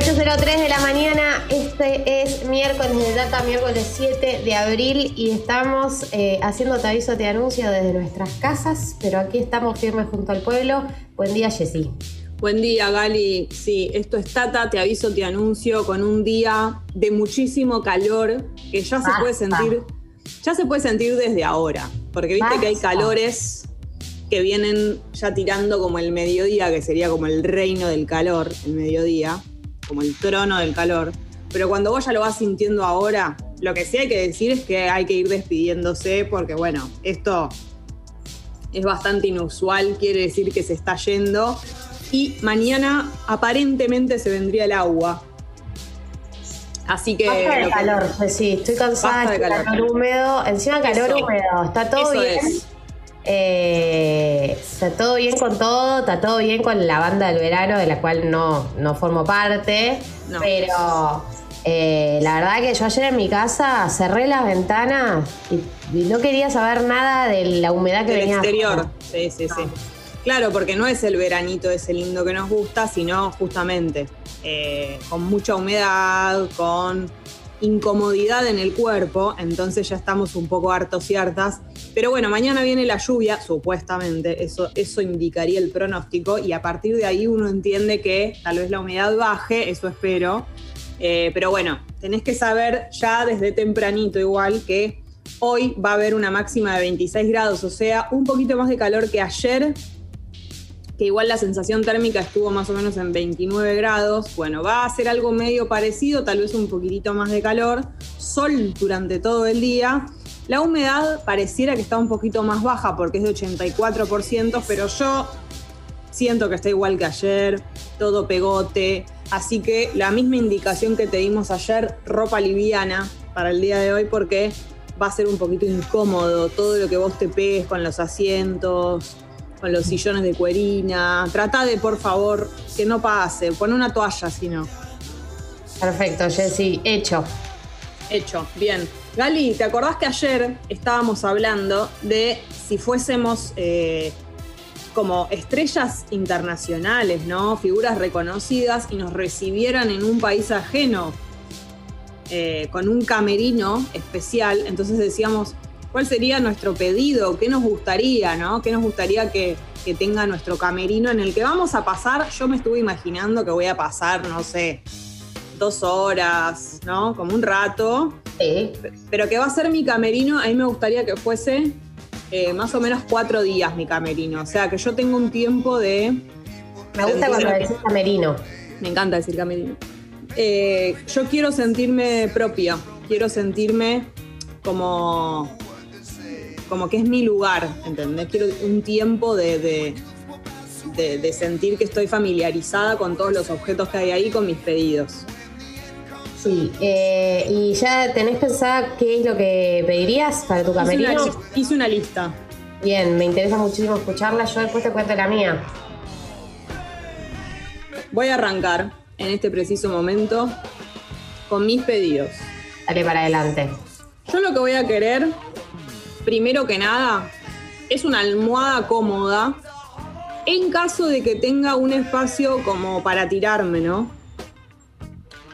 8.03 de la mañana, este es miércoles de data, miércoles 7 de abril y estamos eh, haciendo te aviso, te anuncio desde nuestras casas, pero aquí estamos firmes junto al pueblo. Buen día, Jessy. Buen día, Gali. Sí, esto es Tata, te aviso, te anuncio, con un día de muchísimo calor que ya se puede sentir, ya se puede sentir desde ahora, porque viste que hay calores que vienen ya tirando como el mediodía, que sería como el reino del calor, el mediodía como el trono del calor. Pero cuando vos ya lo vas sintiendo ahora, lo que sí hay que decir es que hay que ir despidiéndose porque, bueno, esto es bastante inusual, quiere decir que se está yendo. Y mañana aparentemente se vendría el agua. Así que. Basta de calor, sí, estoy cansada, de calor. húmedo. Encima calor húmedo, está todo bien. Eh, está todo bien con todo, está todo bien con la banda del verano, de la cual no, no formo parte, pero eh, la verdad que yo ayer en mi casa cerré las ventanas y, no quería saber nada de la humedad que Del venía. exterior, sí, sí, sí. Claro, porque no es el veranito ese lindo que nos gusta, sino justamente eh, con mucha humedad, con incomodidad en el cuerpo, entonces ya estamos un poco hartos y hartas. Pero bueno, mañana viene la lluvia, supuestamente, eso, eso indicaría el pronóstico, y a partir de ahí uno entiende que tal vez la humedad baje, eso espero. Eh, pero bueno, tenés que saber ya desde tempranito igual que hoy va a haber una máxima de 26 grados, o sea, un poquito más de calor que ayer, que igual la sensación térmica estuvo más o menos en 29 grados. Bueno, va a ser algo medio parecido, tal vez un poquitito más de calor. Sol durante todo el día. La humedad pareciera que está un poquito más baja porque es de 84%, pero yo siento que está igual que ayer, todo pegote. Así que la misma indicación que te dimos ayer, ropa liviana para el día de hoy porque va a ser un poquito incómodo todo lo que vos te pegues con los asientos, con los sillones de cuerina. Trata de, por favor, que no pase. Pon una toalla, si no. Perfecto, Jessy. Hecho. Hecho, bien. Gali, ¿te acordás que ayer estábamos hablando de si fuésemos eh, como estrellas internacionales, ¿no? Figuras reconocidas y nos recibieran en un país ajeno eh, con un camerino especial. Entonces decíamos, cuál sería nuestro pedido, qué nos gustaría, ¿no? ¿Qué nos gustaría que, tenga nuestro camerino en el que vamos a pasar? Yo me estuve imaginando que voy a pasar, no sé, dos horas, ¿no? Como un rato. Sí. Pero que va a ser mi camerino, a mí me gustaría que fuese eh, más o menos cuatro días mi camerino. O sea, que yo tengo un tiempo de... Me gusta cuando decís camerino. Me encanta decir camerino. Eh, yo quiero sentirme propia, quiero sentirme como como que es mi lugar, ¿entendés? Quiero un tiempo de, de, sentir que estoy familiarizada con todos los objetos que hay ahí, con mis pedidos. Sí, eh, ¿y ya tenés pensada qué es lo que pedirías para tu camerino? Hice una, lista. Bien, me interesa muchísimo escucharla, yo después te cuento la mía. Voy a arrancar en este preciso momento con mis pedidos. Dale para adelante. Yo lo que voy a querer primero que nada, es una almohada cómoda en caso de que tenga un espacio como para tirarme, ¿no?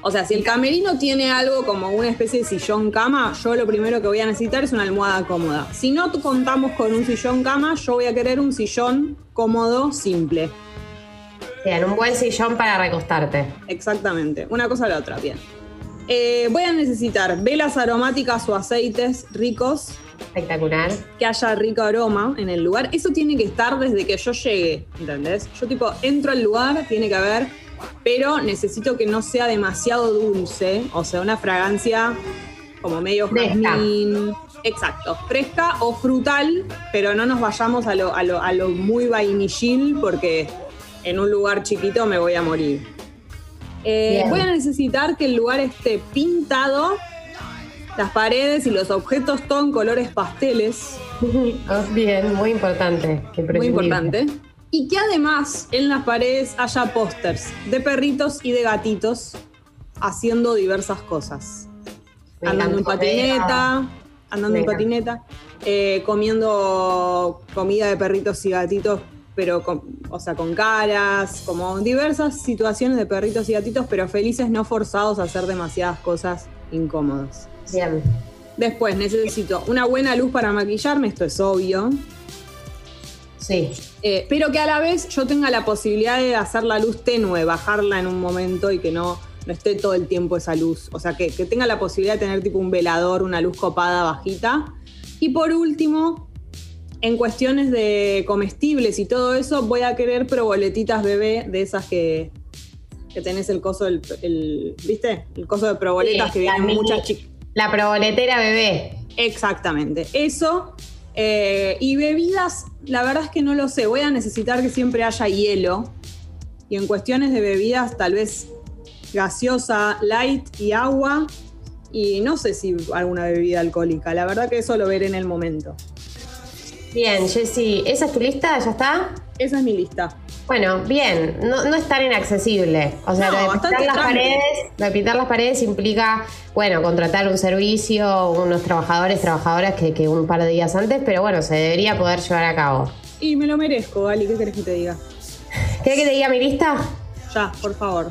O sea, si el camerino tiene algo como una especie de sillón cama, yo lo primero que voy a necesitar es una almohada cómoda. Si no contamos con un sillón cama, yo voy a querer un sillón cómodo, simple. Bien, un buen sillón para recostarte. Exactamente, una cosa a la otra, bien. Eh, voy a necesitar velas aromáticas o aceites ricos Espectacular. Que haya rico aroma en el lugar. Eso tiene que estar desde que yo llegue, ¿entendés? Yo tipo entro al lugar, tiene que haber, pero necesito que no sea demasiado dulce, o sea, una fragancia como medio jazmín. Exacto, fresca o frutal, pero no nos vayamos a lo, a lo, a lo muy vainillil porque en un lugar chiquito me voy a morir. Eh, voy a necesitar que el lugar esté pintado las paredes y los objetos en colores pasteles. Bien, muy importante. Muy importante. Y que además en las paredes haya pósters de perritos y de gatitos haciendo diversas cosas. andando en patineta, andando en patineta, eh, comiendo comida de perritos y gatitos pero con, o sea, con caras, como diversas situaciones de perritos y gatitos, pero felices, no forzados a hacer demasiadas cosas incómodas. Bien. Después necesito una buena luz para maquillarme, esto es obvio. Sí. Eh, pero que a la vez yo tenga la posibilidad de hacer la luz tenue, bajarla en un momento y que no, no esté todo el tiempo esa luz. O sea, que, que tenga la posibilidad de tener tipo un velador, una luz copada bajita. Y por último, en cuestiones de comestibles y todo eso, voy a querer proboletitas bebé de esas que, que tenés el coso del, el, ¿viste? El coso de proboletas Sí, que vienen mini- muchas chicas. La proboletera bebé. Exactamente. Eso. eh, y bebidas, la verdad es que no lo sé. Voy a necesitar que siempre haya hielo. Y en cuestiones de bebidas, tal vez gaseosa, light y agua. Y no sé si alguna bebida alcohólica. La verdad que eso lo veré en el momento. Bien, Jessy, ¿esa es tu lista? ¿Ya está? Esa es mi lista. Bueno, bien, no, no es tan inaccesible. O sea, No, lo, de pintar las paredes, lo de pintar las paredes implica, bueno, contratar un servicio, unos trabajadores, trabajadoras que, que un par de días antes, pero bueno, se debería poder llevar a cabo. Y me lo merezco, Gali. ¿Qué querés que te diga? ¿Querés que te diga mi lista? Ya, por favor.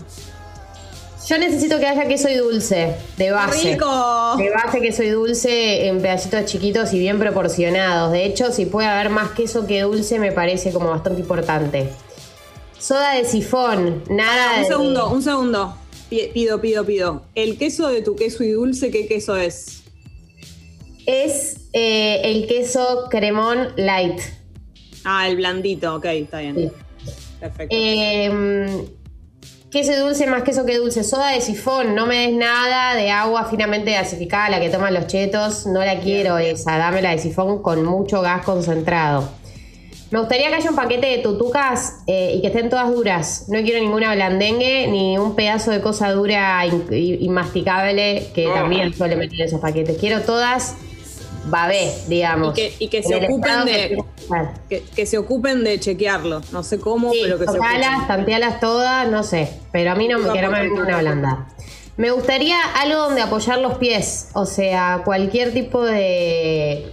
Yo necesito que haya queso y dulce, de base. ¡Rico! De base queso y dulce en pedacitos chiquitos y bien proporcionados. De hecho, si puede haber más queso que dulce, me parece como bastante importante. Soda de sifón, nada Un de. segundo, un segundo. Pi- Pido, pido, pido. El queso de tu queso y dulce, ¿qué queso es? Es eh, el queso cremón light. Ah, el blandito, ok, está bien. Sí. Perfecto. Eh, queso y dulce más queso que dulce. Soda de sifón, no me des nada de agua finamente gasificada, la que toman los chetos. No la quiero esa, dame la de sifón con mucho gas concentrado. Me gustaría que haya un paquete de tutucas eh, y que estén todas duras. No quiero ninguna blandengue ni un pedazo de cosa dura in- i- inmasticable que también suele meter en esos paquetes. Quiero todas babé, digamos. Y que- y que se ocupen de- que que, que se ocupen de chequearlo. No sé cómo, Sí, pero que se tocalas, ocupen. tantealas todas, no sé. Pero a mí no me quiero me venga una blanda. Me gustaría algo donde apoyar los pies. O sea, cualquier tipo de,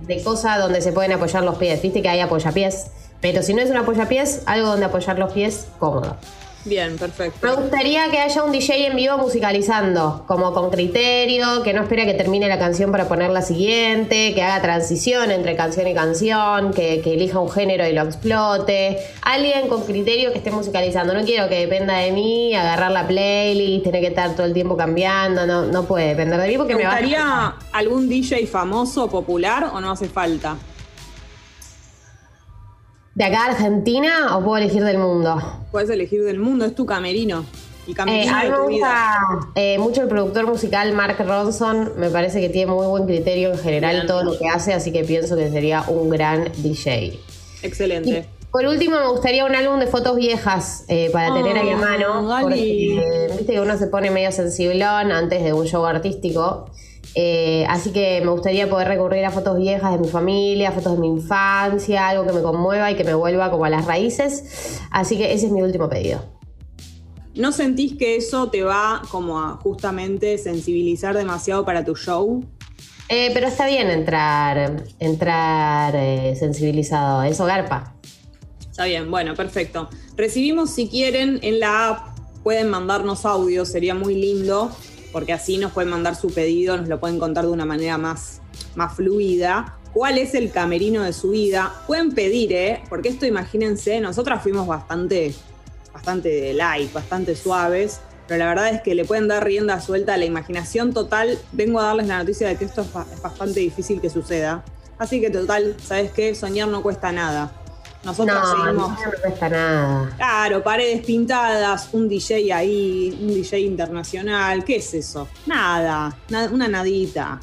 de cosa donde se pueden apoyar los pies. Viste que hay apoyapiés. Pero si no es un apoyapiés, algo donde apoyar los pies cómodo. Bien, Me perfecto. gustaría que haya un DJ en vivo musicalizando, como con criterio, que no espere que termine la canción para poner la siguiente, que haga transición entre canción y canción, que, que elija un género y lo explote. Alguien con criterio que esté musicalizando. No quiero que dependa de mí, agarrar la playlist, tener que estar todo el tiempo cambiando. No, no puede depender de mí porque ¿Te me va a... gustaría algún DJ famoso, popular o no hace falta? ¿De acá a Argentina o puedo elegir del mundo? Puedes elegir del mundo, es tu camerino. El Eh, camerino a mí de me tu vida. gusta eh, mucho el productor musical Mark Ronson. Me parece que tiene muy buen criterio en general Bien. todo lo que hace, así que pienso que sería un gran DJ. Y Excelente. por último, me gustaría un álbum de fotos viejas eh, para tener ahí en Oh, mano. Porque viste que uno se pone medio sensiblón antes de un show artístico. Eh, así que me gustaría poder recurrir a fotos viejas de mi familia, fotos de mi infancia, algo que me conmueva y que me vuelva como a las raíces. Así que ese es mi último pedido. ¿No sentís que eso te va como a justamente sensibilizar demasiado para tu show? Eh, pero está bien entrar, entrar eh, sensibilizado. Eso garpa. Está bien, bueno, perfecto. Recibimos, si quieren, en la app, pueden mandarnos audio, sería muy lindo, porque así nos pueden mandar su pedido, nos lo pueden contar de una manera más, más fluida. ¿Cuál es el camerino de su vida? Pueden pedir, ¿eh? Porque esto, imagínense, nosotras fuimos bastante, bastante light, bastante suaves, pero la verdad es que le pueden dar rienda suelta a la imaginación total. Vengo a darles la noticia de que esto es, ba- es bastante difícil que suceda. Así que total, ¿sabes qué? Soñar no cuesta nada. Nosotros No, seguimos. no cuesta nada. Claro, paredes pintadas, un DJ ahí, un DJ internacional, ¿qué es eso? Nada, na- una nadita.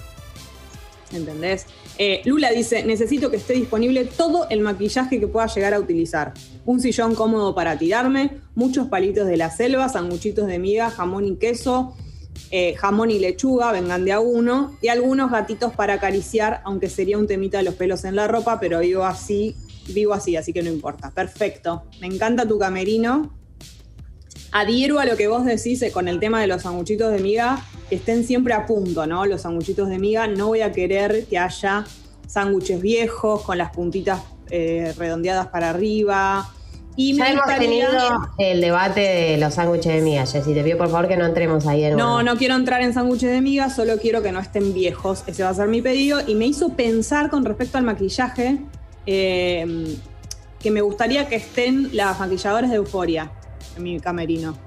¿Entendés? Eh, Lula dice, necesito que esté disponible todo el maquillaje que pueda llegar a utilizar. Un sillón cómodo para tirarme, muchos palitos de la selva, sanguchitos de miga, jamón y queso, eh, jamón y lechuga, vengan de a uno, y algunos gatitos para acariciar, aunque sería un temita de los pelos en la ropa, pero vivo así, vivo así, así que no importa. Perfecto. Me encanta tu camerino. Adhiero a lo que vos decís eh, con el tema de los sanguchitos de miga, que estén siempre a punto, ¿no? Los sanguchitos de miga, no voy a querer que haya sándwiches viejos con las puntitas eh, redondeadas para arriba. Y ya hemos tenido el debate de los sándwiches de miga, Jessy. Te pido por favor que no entremos ahí en No, no quiero entrar en sándwiches de miga, solo quiero que no estén viejos. Ese va a ser mi pedido. Y me hizo pensar con respecto al maquillaje eh, que me gustaría que estén las maquilladoras de Euforia en mi camerino.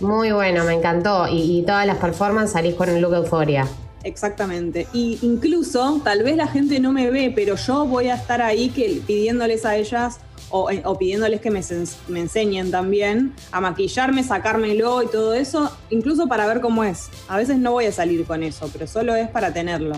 Muy bueno, me encantó. Y, todas las performances salís con el look Euforia. Exactamente. Y incluso, tal vez la gente no me ve, pero yo voy a estar ahí que, pidiéndoles a ellas o, eh, pidiéndoles que me, me, enseñen también a maquillarme, sacármelo y todo eso, incluso para ver cómo es. A veces no voy a salir con eso, pero solo es para tenerlo.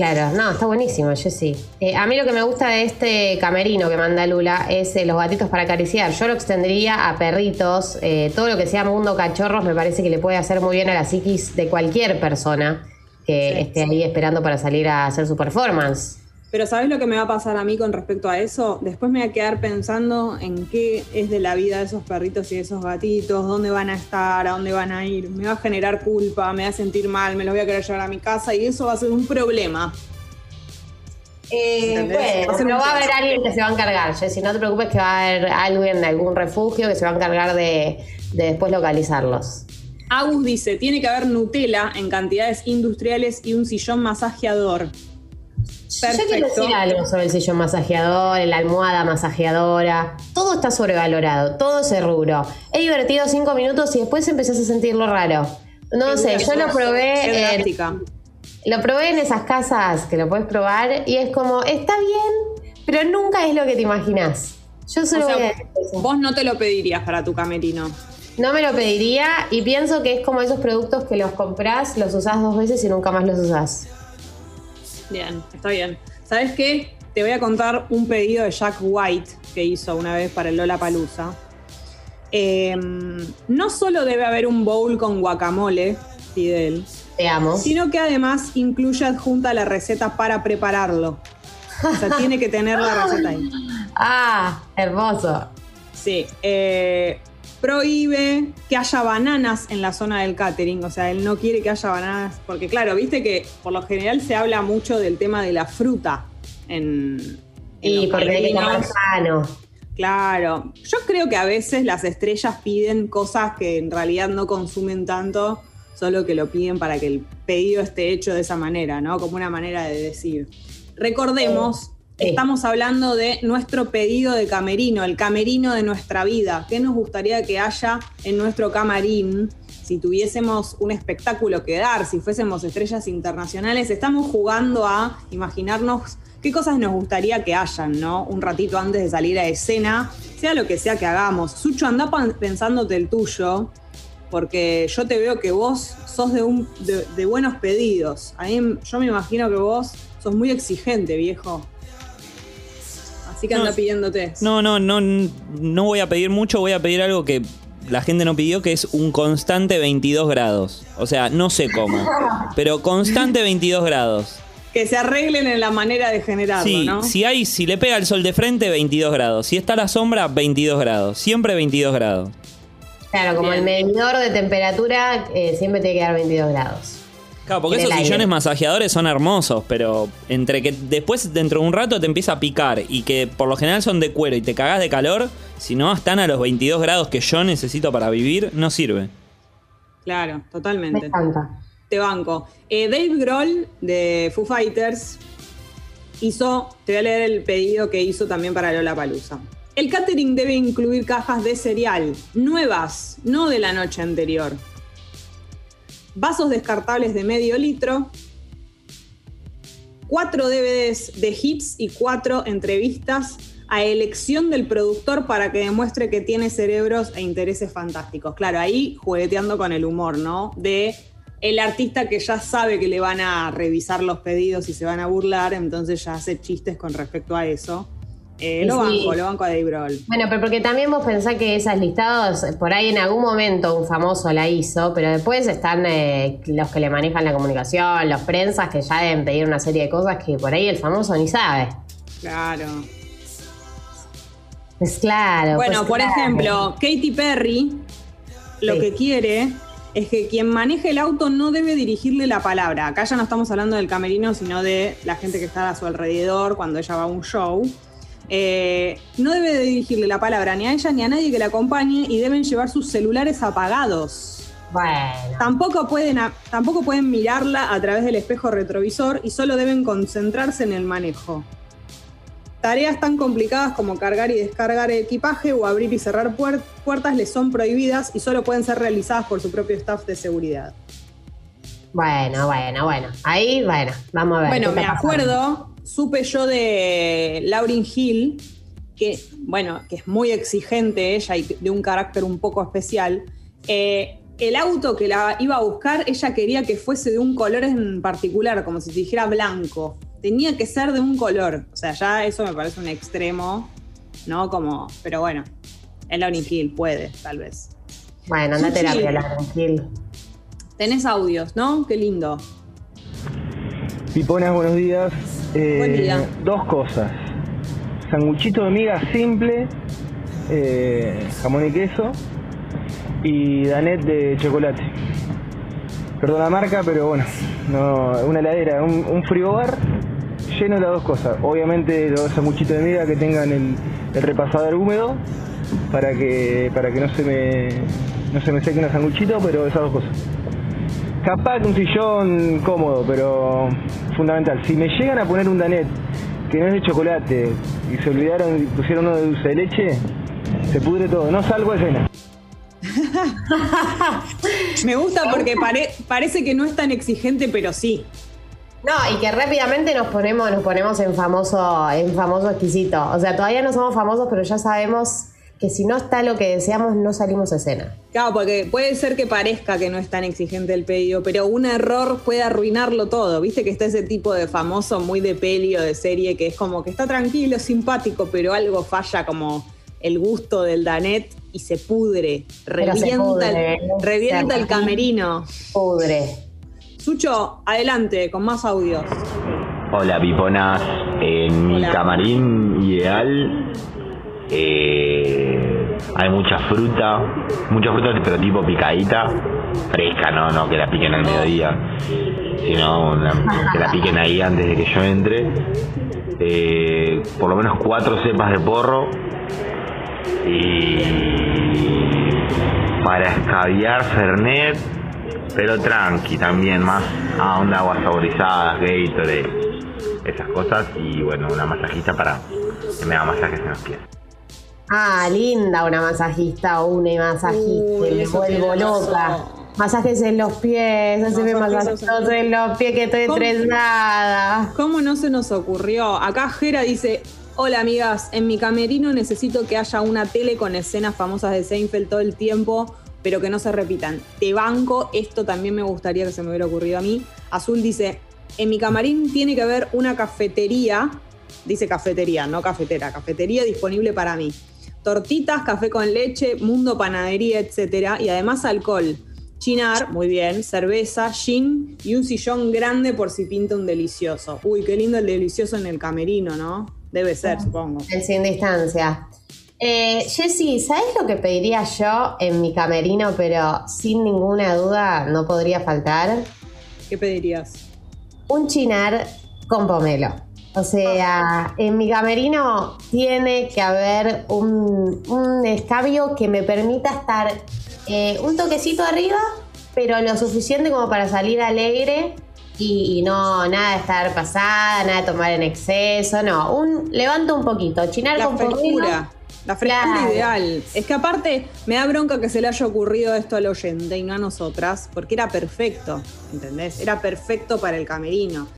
Claro, no, está buenísimo, yo sí. Eh, a mí lo que me gusta de este camerino que manda Lula es eh, los gatitos para acariciar. Yo lo extendería a perritos. Eh, todo lo que sea mundo cachorros me parece que le puede hacer muy bien a la psiquis de cualquier persona que esté ahí esperando para salir a hacer su performance. Pero ¿sabes lo que me va a pasar a mí con respecto a eso? Después me voy a quedar pensando en qué es de la vida de esos perritos y de esos gatitos, dónde van a estar, a dónde van a ir. Me va a generar culpa, me va a sentir mal, me los voy a querer llevar a mi casa y eso va a ser un problema. Eh, bueno, pero va a haber alguien que se va a encargar, Si No te preocupes que va a haber alguien de algún refugio que se va a encargar de, de después localizarlos. Agus dice, tiene que haber Nutella en cantidades industriales y un sillón masajeador. Yo quiero decir algo sobre el sillón masajeador, la almohada masajeadora. Todo está sobrevalorado, todo ese rubro. He divertido cinco minutos y después empezás a sentirlo raro. No sé, yo lo probé. En, lo probé en esas casas que lo puedes probar y es como, está bien, pero nunca es lo que te imaginas. Yo solo Vos no te lo pedirías para tu camerino. No me lo pediría y pienso que es como esos productos que los compras, los usás dos veces y nunca más los usás. Bien, está bien. ¿Sabes qué? Te voy a contar un pedido de Jack White que hizo una vez para el Lola Palusa. Em, no solo debe haber un bowl con guacamole, Fidel. Te amo. Sino que además incluye adjunta la receta para prepararlo. O sea, tiene que tener la receta ahí. Ah, hermoso. Sí. Eh, prohíbe que haya bananas en la zona del catering, o sea, él no quiere que haya bananas, porque claro, viste que por lo general se habla mucho del tema de la fruta en... y porque hay que sano. Claro, yo creo que a veces las estrellas piden cosas que en realidad no consumen tanto, solo que lo piden para que el pedido esté hecho de esa manera, ¿no? Como una manera de decir. Recordemos Estamos hablando de nuestro pedido de camerino, el camerino de nuestra vida. ¿Qué nos gustaría que haya en nuestro camarín? Si tuviésemos un espectáculo que dar, si fuésemos estrellas internacionales, estamos jugando a imaginarnos qué cosas nos gustaría que hayan, ¿no? Un ratito antes de salir a escena, sea lo que sea que hagamos. Sucho, anda pensándote el tuyo, porque yo te veo que vos sos de, un, de, buenos pedidos. Yo me imagino que vos sos muy exigente, viejo. Así que anda pidiéndote. No, no, no, no voy a pedir mucho, voy a pedir algo que la gente no pidió, que es un constante 22 grados. O sea, no sé cómo, pero constante 22 grados. Que se arreglen en la manera de generarlo, sí, ¿no? Si hay, si le pega el sol de frente, 22 grados. Si está la sombra, 22 grados. Siempre 22 grados. Claro, como el medidor de temperatura eh, siempre tiene que dar 22 grados. Claro, porque esos sillones masajeadores son hermosos, pero entre que después dentro de un rato te empieza a picar y que por lo general son de cuero y te cagás de calor, si no están a los 22 grados que yo necesito para vivir, no sirve. Claro, totalmente. Me encanta. Te banco. Eh, Dave Grohl de Foo Fighters hizo, te voy a leer el pedido que hizo también para Lola Palusa. El catering debe incluir cajas de cereal, nuevas, no de la noche anterior vasos descartables de medio litro, cuatro DVDs de hits y cuatro entrevistas a elección del productor para que demuestre que tiene cerebros e intereses fantásticos. Claro, ahí jugueteando con el humor, ¿no? De el artista que ya sabe que le van a revisar los pedidos y se van a burlar, entonces ya hace chistes con respecto a eso. Eh, lo banco, lo banco a Dave Grohl. Bueno, pero porque también vos pensás que esas listados, por ahí en algún momento un famoso la hizo, pero después están eh, los que le manejan la comunicación, los prensas que ya deben pedir una serie de cosas que por ahí el famoso ni sabe. Claro. Es claro. Bueno, pues por ejemplo, Katy Perry lo que quiere es que quien maneje el auto no debe dirigirle la palabra. Acá ya no estamos hablando del camerino, sino de la gente que está a su alrededor cuando ella va a un show. Eh, no debe de dirigirle la palabra ni a ella ni a nadie que la acompañe y deben llevar sus celulares apagados. Bueno. Tampoco pueden, tampoco pueden mirarla a través del espejo retrovisor y solo deben concentrarse en el manejo. Tareas tan complicadas como cargar y descargar equipaje o abrir y cerrar puertas les son prohibidas y solo pueden ser realizadas por su propio staff de seguridad. Bueno, bueno, bueno. Ahí, bueno, vamos a ver. Bueno, me acuerdo, supe yo de Lauryn Hill, que, bueno, que es muy exigente ella y de un carácter un poco especial. Eh, el auto que la iba a buscar, ella quería que fuese de un color en particular, como si se dijera blanco. Tenía que ser de un color. O sea, ya eso me parece un extremo, ¿no? Como, pero bueno, el Lauryn Hill puede, tal vez. Bueno, anda terapia, Lauryn Hill. Tenés audios, ¿no? Qué lindo. Piponas, buenos días. Eh, Buen día. Dos cosas. Sanguchito de miga simple, eh, jamón y queso y danet de chocolate. Perdón la marca, pero bueno, no, una heladera, un, un frigobar lleno de las dos cosas. Obviamente los sanguchitos de miga que tengan el, el, repasador húmedo para que para que no se me no se me seque el sanguchito, pero esas dos cosas. Capaz que un sillón cómodo, pero fundamental. Si me llegan a poner un danet que no es de chocolate y se olvidaron y pusieron uno de dulce de leche, se pudre todo. No salgo a escena. me gusta porque parece que no es tan exigente, pero sí. No, y que rápidamente nos ponemos, nos ponemos en famoso, en famoso exquisito. O sea, todavía no somos famosos, pero ya sabemos que si no está lo que deseamos, no salimos a escena. Claro, porque puede ser que parezca que no es tan exigente el pedido, pero un error puede arruinarlo todo. Viste que está ese tipo de famoso muy de peli o de serie que es como que está tranquilo, simpático, pero algo falla como el gusto del Danet y se pudre. Revienta, el, revienta el camerino. Pudre. Sucho, adelante, con más audios. Hola, piponas. En mi camarín ideal eh, hay mucha fruta, mucha fruta, pero tipo picadita, fresca, no, no que la piquen al mediodía, sino que la piquen ahí antes de que yo entre. Eh, por lo menos cuatro cepas de porro y para escabiar Fernet, pero tranqui también, más a onda aguas saborizadas, Gatorade, esas cosas y bueno, una masajista para que me haga masajes en los pies. Ah, linda una masajista o una masajista. me vuelvo loca. Masajes en los pies, haceme masajes en los pies que estoy estresada. ¿Cómo no se nos ocurrió? Acá Jera dice, hola amigas, en mi camerino necesito que haya una tele con escenas famosas de Seinfeld todo el tiempo, pero que no se repitan. Te banco, esto también me gustaría que se me hubiera ocurrido a mí. Azul dice, en mi camarín tiene que haber una cafetería, dice cafetería, no cafetera, cafetería disponible para mí tortitas, café con leche, mundo panadería, etc. Y además alcohol. Chinar, muy bien, cerveza, gin y un sillón grande por si pinta un delicioso. Uy, qué lindo el delicioso en el camerino, ¿no? Debe ser, supongo. En sin distancia. Eh, Jessy, ¿sabes lo que pediría yo en mi camerino, pero sin ninguna duda no podría faltar? ¿Qué pedirías? Un chinar con pomelo. O sea, en mi camerino tiene que haber un, escabio que me permita estar eh, un toquecito arriba, pero lo suficiente como para salir alegre y, no nada de estar pasada, nada de tomar en exceso, no, un levanto un poquito, chinar La con frescura. La frescura ideal. Es que aparte me da bronca que se le haya ocurrido esto al oyente y no a nosotras, porque era perfecto, ¿entendés? Era perfecto para el camerino.